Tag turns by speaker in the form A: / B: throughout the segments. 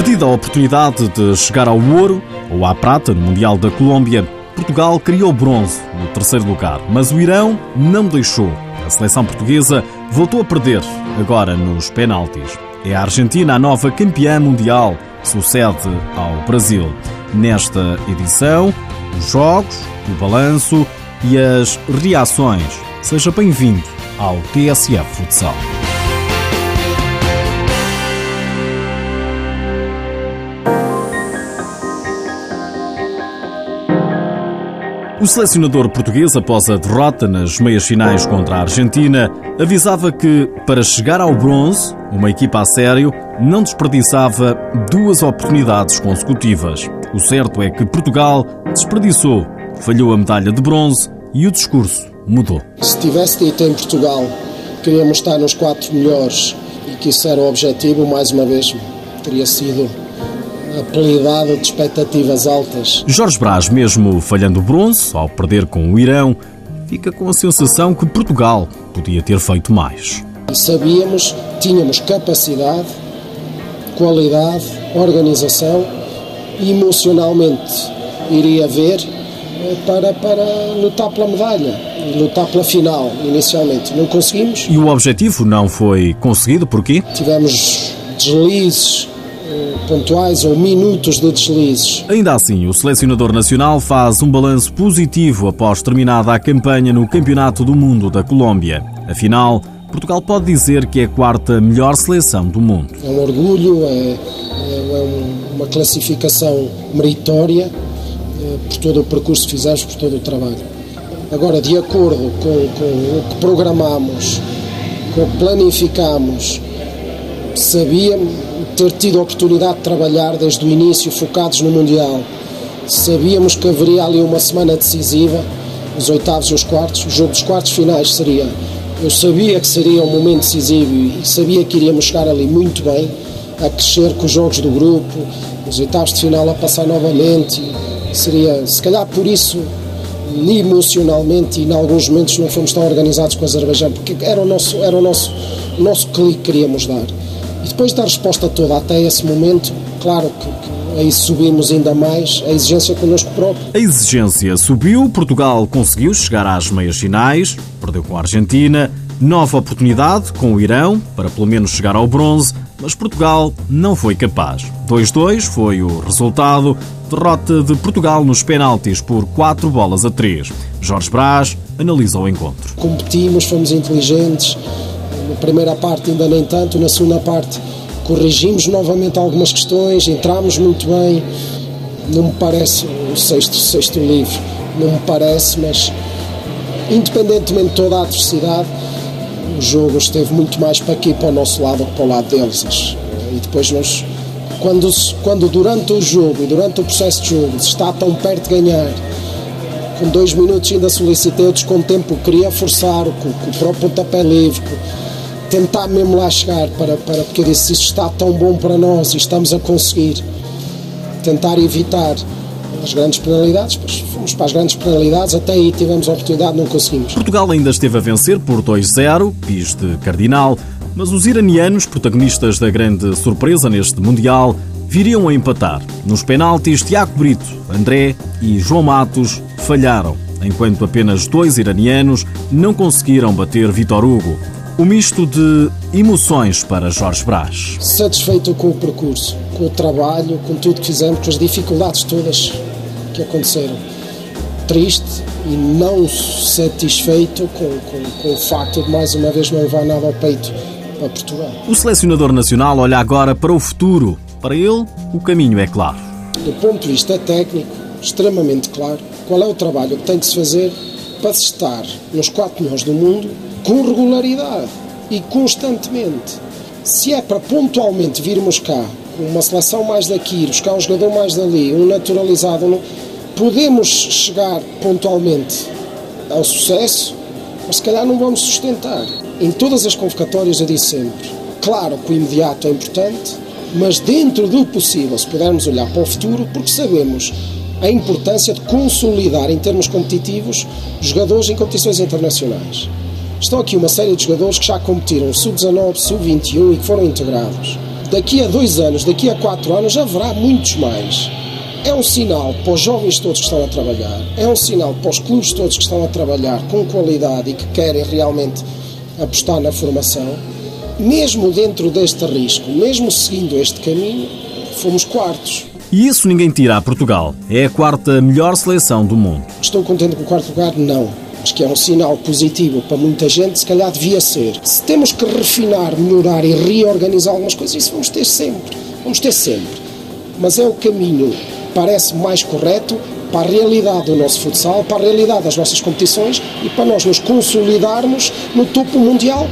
A: Perdida a oportunidade de chegar ao ouro ou à prata no Mundial da Colômbia, Portugal criou bronze no terceiro lugar, mas o Irão não deixou. A seleção portuguesa voltou a perder, agora nos penaltis. É a Argentina a nova campeã mundial, sucede ao Brasil. Nesta edição, os jogos, o balanço e as reações. Seja bem-vindo ao TSF Futsal. O selecionador português, após a derrota nas meias finais contra a Argentina, avisava que, para chegar ao bronze, uma equipa a sério não desperdiçava duas oportunidades consecutivas. O certo é que Portugal desperdiçou, falhou a medalha de bronze e o discurso mudou.
B: Se tivesse dito em Portugal queríamos estar nos quatro melhores e que isso era o objetivo, mais uma vez teria sido apelidado de expectativas altas.
A: Jorge Brás, mesmo falhando o bronze, ao perder com o Irão, fica com a sensação que Portugal podia ter feito mais.
B: Sabíamos, tínhamos capacidade, qualidade, organização e emocionalmente iria ver eh, para, para lutar pela medalha lutar pela final, inicialmente. Não conseguimos.
A: E o objetivo não foi conseguido, porquê?
B: Tivemos deslizes pontuais ou minutos de deslizes.
A: Ainda assim, o selecionador nacional faz um balanço positivo após terminada a campanha no Campeonato do Mundo da Colômbia. Afinal, Portugal pode dizer que é a quarta melhor seleção do mundo.
B: É um orgulho, é, é, é uma classificação meritória é, por todo o percurso que fizemos, por todo o trabalho. Agora, de acordo com, com o que programamos, com o que planificamos, sabíamos ter tido a oportunidade de trabalhar desde o início focados no Mundial. Sabíamos que haveria ali uma semana decisiva, os oitavos e os quartos. O jogo dos quartos finais seria. Eu sabia que seria um momento decisivo e sabia que iríamos chegar ali muito bem, a crescer com os jogos do grupo, os oitavos de final a passar novamente. Seria, se calhar por isso, emocionalmente e em alguns momentos não fomos tão organizados com o Azerbaijão, porque era o nosso, era o nosso, o nosso clique que queríamos dar. E depois da resposta toda até esse momento, claro que, que aí subimos ainda mais a exigência connosco próprio.
A: A exigência subiu, Portugal conseguiu chegar às meias finais, perdeu com a Argentina, nova oportunidade com o Irão para pelo menos chegar ao bronze, mas Portugal não foi capaz. 2-2 foi o resultado, derrota de Portugal nos penaltis por 4 bolas a 3. Jorge Brás analisa o encontro.
B: Competimos, fomos inteligentes, na primeira parte ainda nem tanto, na segunda parte corrigimos novamente algumas questões, entramos muito bem. Não me parece o sexto, sexto livro, não me parece, mas independentemente de toda a adversidade, o jogo esteve muito mais para aqui, para o nosso lado, que para o lado deles. E depois nós, quando, quando durante o jogo e durante o processo de jogo se está tão perto de ganhar, com dois minutos ainda solicitei o descontempo, queria forçar com o próprio pontapé livre, tentar mesmo lá chegar, para, para, porque eu disse, isto está tão bom para nós e estamos a conseguir tentar evitar as grandes penalidades, pois fomos para as grandes penalidades, até aí tivemos a oportunidade, não conseguimos.
A: Portugal ainda esteve a vencer por 2-0, bis de Cardinal, mas os iranianos, protagonistas da grande surpresa neste Mundial, viriam a empatar. Nos penaltis, Tiago Brito, André e João Matos falharam, enquanto apenas dois iranianos não conseguiram bater Vitor Hugo. O misto de emoções para Jorge Brás.
B: Satisfeito com o percurso, com o trabalho, com tudo que fizemos, com as dificuldades todas que aconteceram. Triste e não satisfeito com, com, com o facto de mais uma vez não levar nada ao peito para Portugal.
A: O selecionador nacional olha agora para o futuro. Para ele, o caminho é claro.
B: Do ponto de vista técnico, extremamente claro, qual é o trabalho que tem que se fazer para se estar nos quatro melhores do mundo com regularidade e constantemente. Se é para pontualmente virmos cá, uma seleção mais daqui, buscar um jogador mais dali, um naturalizado, podemos chegar pontualmente ao sucesso, mas se calhar não vamos sustentar. Em todas as convocatórias eu disse sempre, claro que o imediato é importante, mas dentro do possível, se pudermos olhar para o futuro, porque sabemos a importância de consolidar em termos competitivos jogadores em competições internacionais. Estão aqui uma série de jogadores que já competiram sub-19, sub-21 e que foram integrados. Daqui a dois anos, daqui a quatro anos, haverá muitos mais. É um sinal para os jovens todos que estão a trabalhar, é um sinal para os clubes todos que estão a trabalhar com qualidade e que querem realmente apostar na formação. Mesmo dentro deste risco, mesmo seguindo este caminho, fomos quartos.
A: E isso ninguém tira a Portugal. É a quarta melhor seleção do mundo.
B: Estou contente com o quarto lugar? Não. Mas que é um sinal positivo para muita gente, se calhar devia ser. Se temos que refinar, melhorar e reorganizar algumas coisas, isso vamos ter sempre. Vamos ter sempre. Mas é o caminho, parece mais correto para a realidade do nosso futsal, para a realidade das nossas competições e para nós nos consolidarmos no topo mundial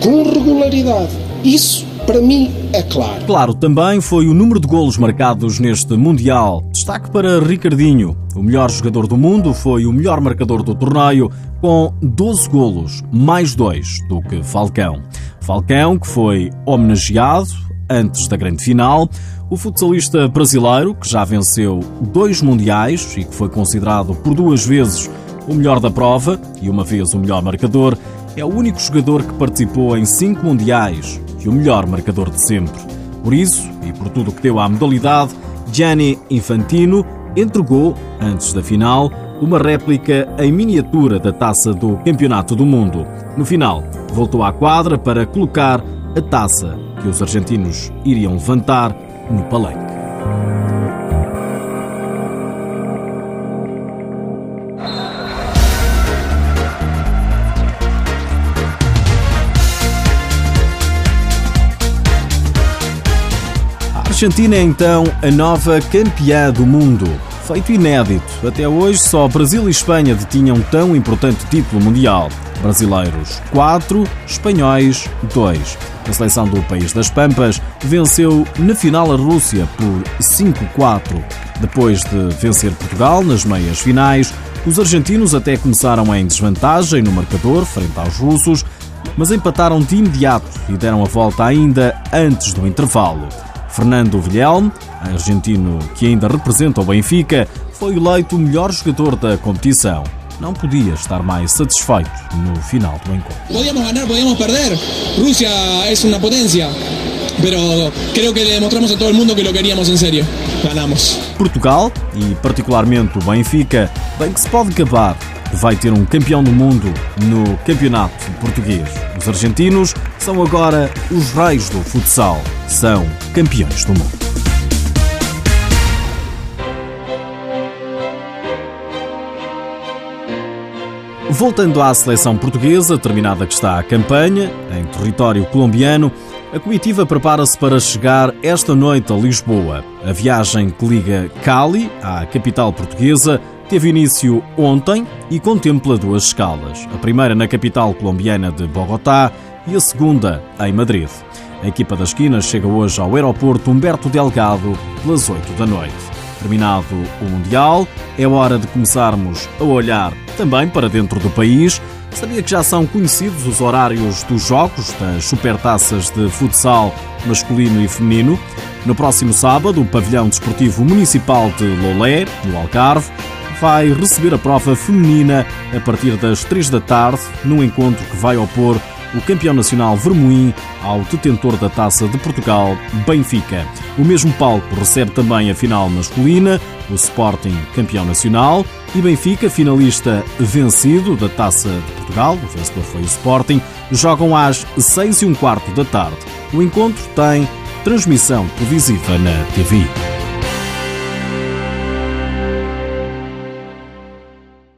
B: com regularidade. Isso para mim é claro.
A: Claro, também foi o número de golos marcados neste Mundial. Destaque para Ricardinho. O melhor jogador do mundo foi o melhor marcador do torneio, com 12 golos, mais dois do que Falcão. Falcão, que foi homenageado antes da grande final. O futsalista brasileiro, que já venceu dois Mundiais e que foi considerado por duas vezes o melhor da prova e uma vez o melhor marcador, é o único jogador que participou em cinco Mundiais e o melhor marcador de sempre. Por isso, e por tudo o que deu à modalidade, Gianni Infantino entregou, antes da final, uma réplica em miniatura da taça do Campeonato do Mundo. No final, voltou à quadra para colocar a taça que os argentinos iriam levantar no palanque. Argentina é então a nova campeã do mundo. Feito inédito, até hoje só Brasil e Espanha detinham tão importante título mundial. Brasileiros 4, espanhóis 2. A seleção do país das Pampas venceu na final a Rússia por 5-4. Depois de vencer Portugal nas meias finais, os argentinos até começaram em desvantagem no marcador frente aos russos, mas empataram de imediato e deram a volta ainda antes do intervalo. Fernando Vilhelm, argentino que ainda representa o Benfica, foi eleito o melhor jogador da competição. Não podia estar mais satisfeito no final do encontro.
C: Podíamos ganhar, podíamos perder. Rússia é uma potência. Pero creo que le demostramos a todo mundo que lo queríamos en serio. Ganamos.
A: Portugal, e particularmente o Benfica, bem que se pode gabar vai ter um campeão do mundo no campeonato português. Os argentinos são agora os reis do futsal, são campeões do mundo. Voltando à seleção portuguesa, terminada que está a campanha, em território colombiano, a comitiva prepara-se para chegar esta noite a Lisboa. A viagem que liga Cali, à capital portuguesa, teve início ontem e contempla duas escalas. A primeira na capital colombiana de Bogotá e a segunda em Madrid. A equipa das esquinas chega hoje ao aeroporto Humberto Delgado pelas 8 da noite. Terminado o Mundial, é hora de começarmos a olhar também para dentro do país. Sabia que já são conhecidos os horários dos jogos das supertaças de futsal masculino e feminino? No próximo sábado, o Pavilhão Desportivo Municipal de Lolé, no Algarve, vai receber a prova feminina a partir das 3 da tarde, num encontro que vai opor o campeão nacional Vermoim ao detentor da Taça de Portugal, Benfica. O mesmo palco recebe também a final masculina, o Sporting campeão nacional e Benfica, finalista vencido da Taça de Portugal, o vencedor foi o Sporting, jogam às 6 e um quarto da tarde. O encontro tem transmissão televisiva na TV.